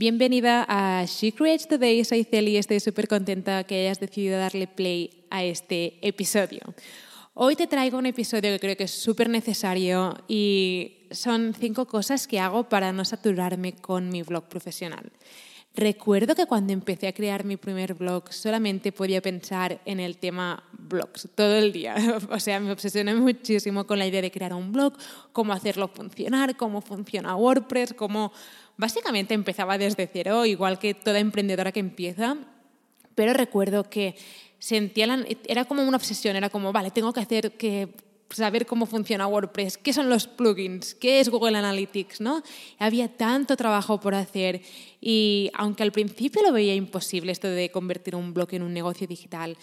Bienvenida a She Creates Today, soy Celi y estoy súper contenta que hayas decidido darle play a este episodio. Hoy te traigo un episodio que creo que es súper necesario y son cinco cosas que hago para no saturarme con mi blog profesional. Recuerdo que cuando empecé a crear mi primer blog solamente podía pensar en el tema blogs todo el día. O sea, me obsesioné muchísimo con la idea de crear un blog, cómo hacerlo funcionar, cómo funciona WordPress, cómo Básicamente empezaba desde cero, igual que toda emprendedora que empieza, pero recuerdo que sentía era como una obsesión, era como, vale, tengo que hacer que saber cómo funciona WordPress, qué son los plugins, qué es Google Analytics, ¿no? Había tanto trabajo por hacer y aunque al principio lo veía imposible esto de convertir un blog en un negocio digital,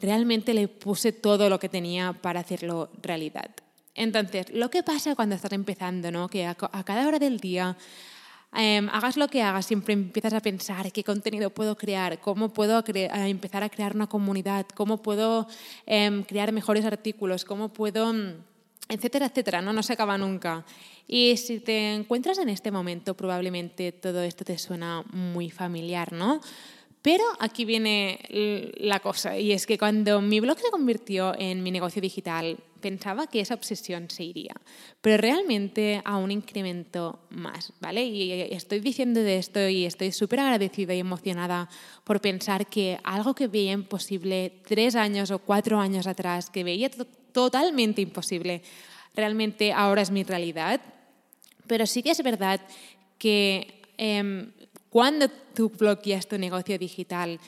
realmente le puse todo lo que tenía para hacerlo realidad. Entonces, lo que pasa cuando estás empezando, ¿no? Que a cada hora del día Em, hagas lo que hagas, siempre empiezas a pensar qué contenido puedo crear, cómo puedo empezar a crear una comunidad, cómo puedo em, crear mejores artículos, cómo puedo, mm, etcétera, etcétera, ¿no? no se acaba nunca. Y si te encuentras en este momento, probablemente todo esto te suena muy familiar, ¿no? Pero aquí viene la cosa, y es que cuando mi blog se convirtió en mi negocio digital, pensaba que esa obsesión se iría, pero realmente aún incrementó más, ¿vale? Y estoy diciendo de esto y estoy súper agradecida y emocionada por pensar que algo que veía imposible tres años o cuatro años atrás, que veía totalmente imposible, realmente ahora es mi realidad. Pero sí que es verdad que em, cuando tú bloqueas tu negocio digital,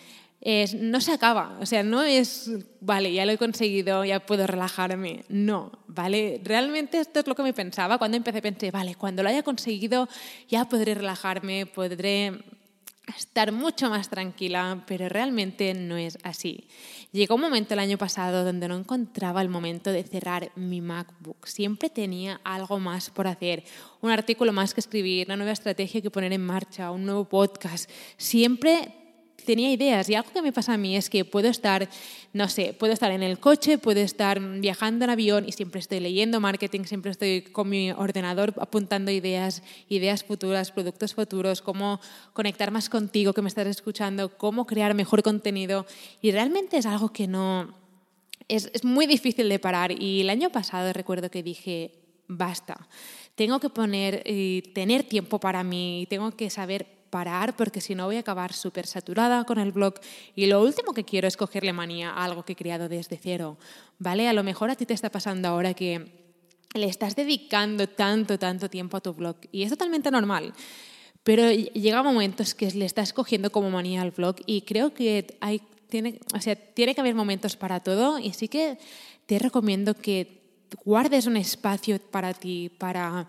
no se acaba. O sea, no es, vale, ya lo he conseguido, ya puedo relajarme. No, ¿vale? Realmente esto es lo que me pensaba. Cuando empecé pensé, vale, cuando lo haya conseguido ya podré relajarme, podré estar mucho más tranquila, pero realmente no es así. Llegó un momento el año pasado donde no encontraba el momento de cerrar mi MacBook. Siempre tenía algo más por hacer, un artículo más que escribir, una nueva estrategia que poner en marcha, un nuevo podcast. Siempre tenía ideas y algo que me pasa a mí es que puedo estar, no sé, puedo estar en el coche, puedo estar viajando en avión y siempre estoy leyendo marketing, siempre estoy con mi ordenador apuntando ideas, ideas futuras, productos futuros, cómo conectar más contigo que me estás escuchando, cómo crear mejor contenido. Y realmente es algo que no... Es, es muy difícil de parar. Y el año pasado recuerdo que dije, basta, tengo que poner, y tener tiempo para mí, tengo que saber parar porque si no voy a acabar súper saturada con el blog y lo último que quiero es cogerle manía a algo que he creado desde cero, ¿vale? A lo mejor a ti te está pasando ahora que le estás dedicando tanto, tanto tiempo a tu blog y es totalmente normal. Pero llega momentos que le estás cogiendo como manía al blog y creo que hay, tiene, o sea, tiene que haber momentos para todo y sí que te recomiendo que guardes un espacio para ti, para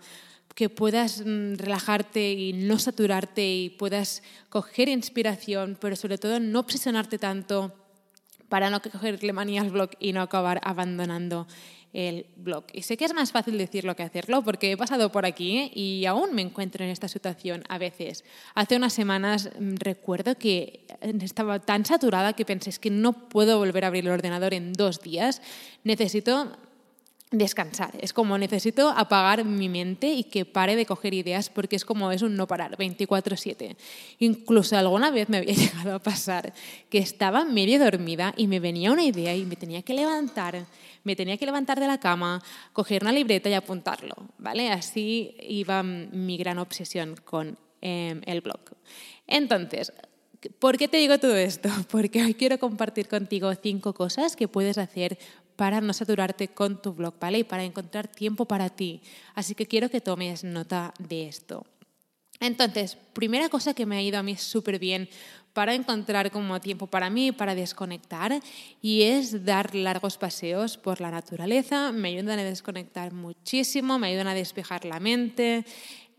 que puedas mm, relajarte y no saturarte y puedas coger inspiración, pero sobre todo no obsesionarte tanto para no cogerle manía al blog y no acabar abandonando el blog. Y sé que es más fácil decirlo que hacerlo porque he pasado por aquí ¿eh? y aún me encuentro en esta situación a veces. Hace unas semanas mm, recuerdo que estaba tan saturada que pensé que no puedo volver a abrir el ordenador en dos días. Necesito descansar. Es como necesito apagar mi mente y que pare de coger ideas porque es como es un no parar, 24/7. Incluso alguna vez me había llegado a pasar que estaba medio dormida y me venía una idea y me tenía que levantar, me tenía que levantar de la cama, coger una libreta y apuntarlo, ¿vale? Así iba mi gran obsesión con em, el blog. Entonces, ¿Por qué te digo todo esto? Porque hoy quiero compartir contigo cinco cosas que puedes hacer para no saturarte con tu blog, ¿vale? Y para encontrar tiempo para ti. Así que quiero que tomes nota de esto. Entonces, primera cosa que me ha ido a mí súper bien para encontrar como tiempo para mí, para desconectar, y es dar largos paseos por la naturaleza. Me ayudan a desconectar muchísimo, me ayudan a despejar la mente.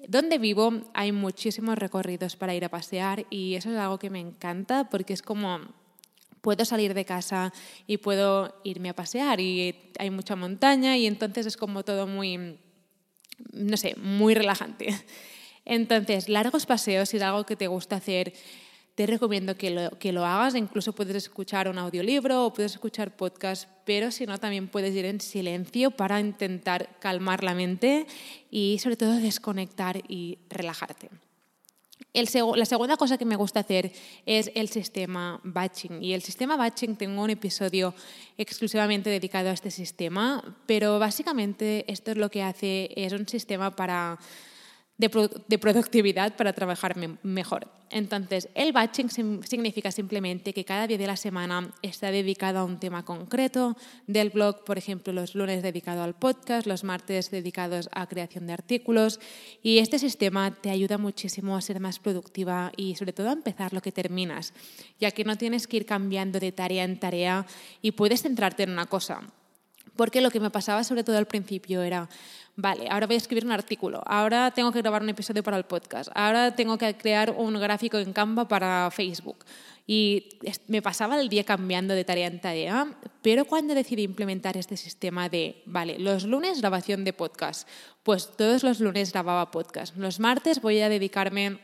Donde vivo hay muchísimos recorridos para ir a pasear y eso es algo que me encanta porque es como puedo salir de casa y puedo irme a pasear y hay mucha montaña y entonces es como todo muy, no sé, muy relajante. Entonces, largos paseos, si es algo que te gusta hacer, te recomiendo que lo, que lo hagas. Incluso puedes escuchar un audiolibro o puedes escuchar podcast, pero si no, también puedes ir en silencio para intentar calmar la mente y sobre todo desconectar y relajarte. El la segunda cosa que me gusta hacer es el sistema batching. Y el sistema batching tengo un episodio exclusivamente dedicado a este sistema, pero básicamente esto es lo que hace, es un sistema para de, productividad para trabajar mejor. Entonces, el batching significa simplemente que cada día de la semana está dedicado a un tema concreto del blog, por ejemplo, los lunes dedicado al podcast, los martes dedicados a creación de artículos. Y este sistema te ayuda muchísimo a ser más productiva y sobre todo a empezar lo que terminas, ya que no tienes que ir cambiando de tarea en tarea y puedes centrarte en una cosa. Porque lo que me pasaba sobre todo al principio era, vale, ahora voy a escribir un artículo, ahora tengo que grabar un episodio para el podcast, ahora tengo que crear un gráfico en Canva para Facebook. Y me pasaba el día cambiando de tarea en tarea, pero cuando decidí implementar este sistema de, vale, los lunes grabación de podcast, pues todos los lunes grababa podcast, los martes voy a dedicarme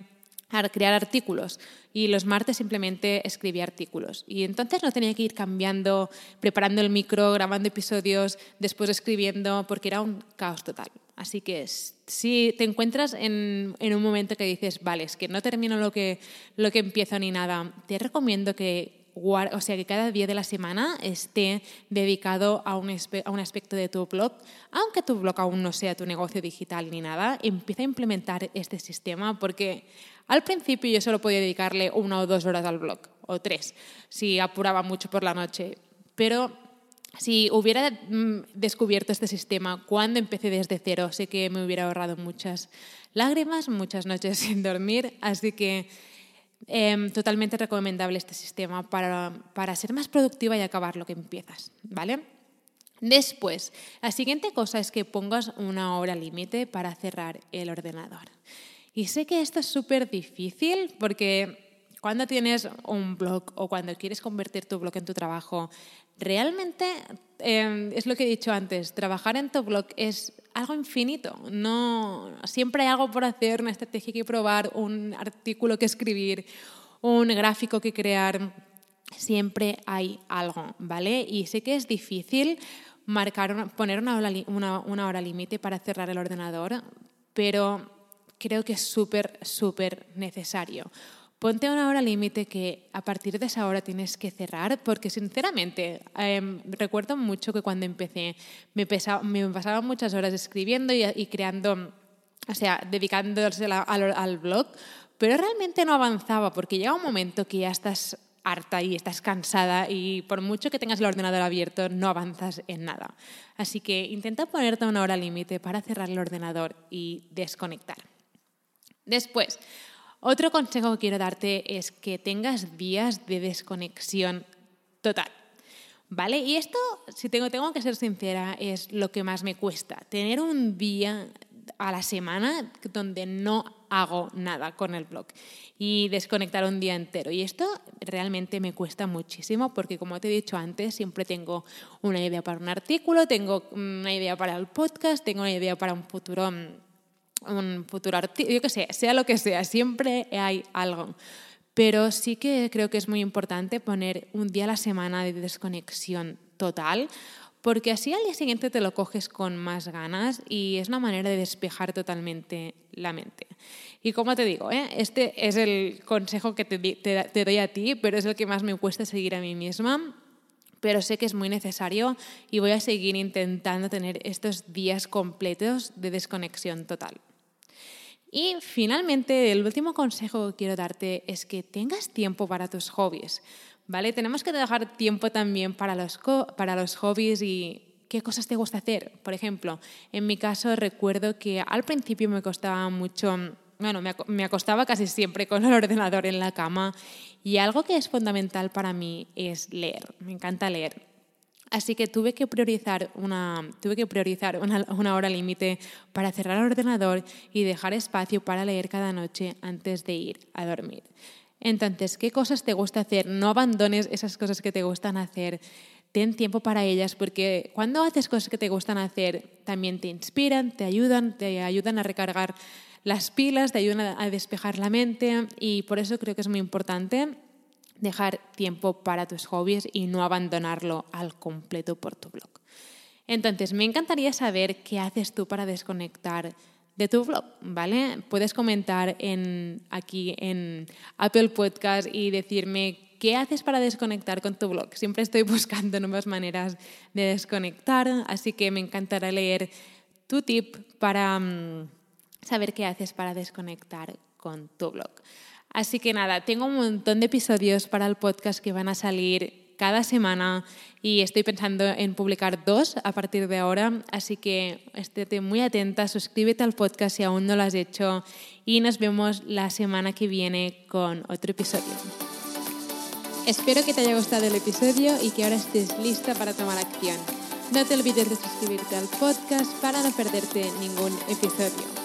crear artículos y los martes simplemente escribía artículos. Y entonces no tenía que ir cambiando, preparando el micro, grabando episodios, después escribiendo, porque era un caos total. Así que si te encuentras en, en un momento que dices, vale, es que no termino lo que, lo que empiezo ni nada, te recomiendo que o sea, que cada día de la semana esté dedicado a un, a un aspecto de tu blog, aunque tu blog aún no sea tu negocio digital ni nada, empieza a implementar este sistema porque al principio yo solo podía dedicarle una o dos horas al blog, o tres, si apuraba mucho por la noche. Pero si hubiera mm, descubierto este sistema cuando empecé desde cero, sé que me hubiera ahorrado muchas lágrimas, muchas noches sin dormir, así que Em, totalmente recomendable este sistema para, para ser más productiva y acabar lo que empiezas, ¿vale? Después, la siguiente cosa es que pongas una hora límite para cerrar el ordenador. Y sé que esto es súper difícil porque cuando tienes un blog o cuando quieres convertir tu blog en tu trabajo, realmente em, es lo que he dicho antes, trabajar en tu blog es algo infinito. No, siempre hay algo por hacer, una estrategia que probar, un artículo que escribir, un gráfico que crear. Siempre hay algo, ¿vale? Y sé que es difícil marcar, poner una hora, una hora límite para cerrar el ordenador, pero creo que es súper, súper necesario ponte una hora límite que a partir de esa hora tienes que cerrar, porque sinceramente em, recuerdo mucho que cuando empecé me, me pasaba muchas horas escribiendo y, creando, o sea, dedicándose al, al blog, pero realmente no avanzaba porque llega un momento que ya estás harta y estás cansada y por mucho que tengas el ordenador abierto no avanzas en nada. Así que intenta ponerte una hora límite para cerrar el ordenador y desconectar. Después, otro consejo que quiero darte es que tengas días de desconexión total. ¿Vale? Y esto, si tengo, tengo que ser sincera, es lo que más me cuesta. Tener un día a la semana donde no hago nada con el blog y desconectar un día entero. Y esto realmente me cuesta muchísimo porque, como te he dicho antes, siempre tengo una idea para un artículo, tengo una idea para el podcast, tengo una idea para un futuro mm, un futuro artista, yo qué sé, sea lo que sea, siempre hay algo. Pero sí que creo que es muy importante poner un día a la semana de desconexión total, porque así al día siguiente te lo coges con más ganas y es una manera de despejar totalmente la mente. Y como te digo, ¿eh? este es el consejo que te, te doy a ti, pero es el que más me cuesta seguir a mí misma pero sé que es muy necesario y voy a seguir intentando tener estos días completos de desconexión total. Y finalmente, el último consejo que quiero darte es que tengas tiempo para tus hobbies. ¿vale? Tenemos que dejar tiempo también para los, para los hobbies y qué cosas te gusta hacer. Por ejemplo, en mi caso recuerdo que al principio me costaba mucho, bueno, me acostaba casi siempre con el ordenador en la cama y algo que es fundamental para mí es leer. Me encanta leer. Así que tuve que priorizar una, tuve que priorizar una, hora límite para cerrar el ordenador y dejar espacio para leer cada noche antes de ir a dormir. Entonces, ¿qué cosas te gusta hacer? No abandones esas cosas que te gustan hacer. Ten tiempo para ellas porque cuando haces cosas que te gustan hacer, también te inspiran, te ayudan, te ayudan a recargar las pilas, te ayudan a despejar la mente y por eso creo que es muy importante dejar tiempo para tus hobbies y no abandonarlo al completo por tu blog. Entonces, me encantaría saber qué haces tú para desconectar de tu blog, ¿vale? Puedes comentar en, aquí en Apple Podcast y decirme qué haces para desconectar con tu blog. Siempre estoy buscando nuevas maneras de desconectar, así que me encantará leer tu tip para mm, saber qué haces para desconectar con tu blog. Así que nada, tengo un montón de episodios para el podcast que van a salir cada semana y estoy pensando en publicar dos a partir de ahora, así que estéte muy atenta, suscríbete al podcast si aún no lo has hecho y nos vemos la semana que viene con otro episodio. Espero que te haya gustado el episodio y que ahora estés lista para tomar acción. No te olvides de suscribirte al podcast para no perderte ningún episodio.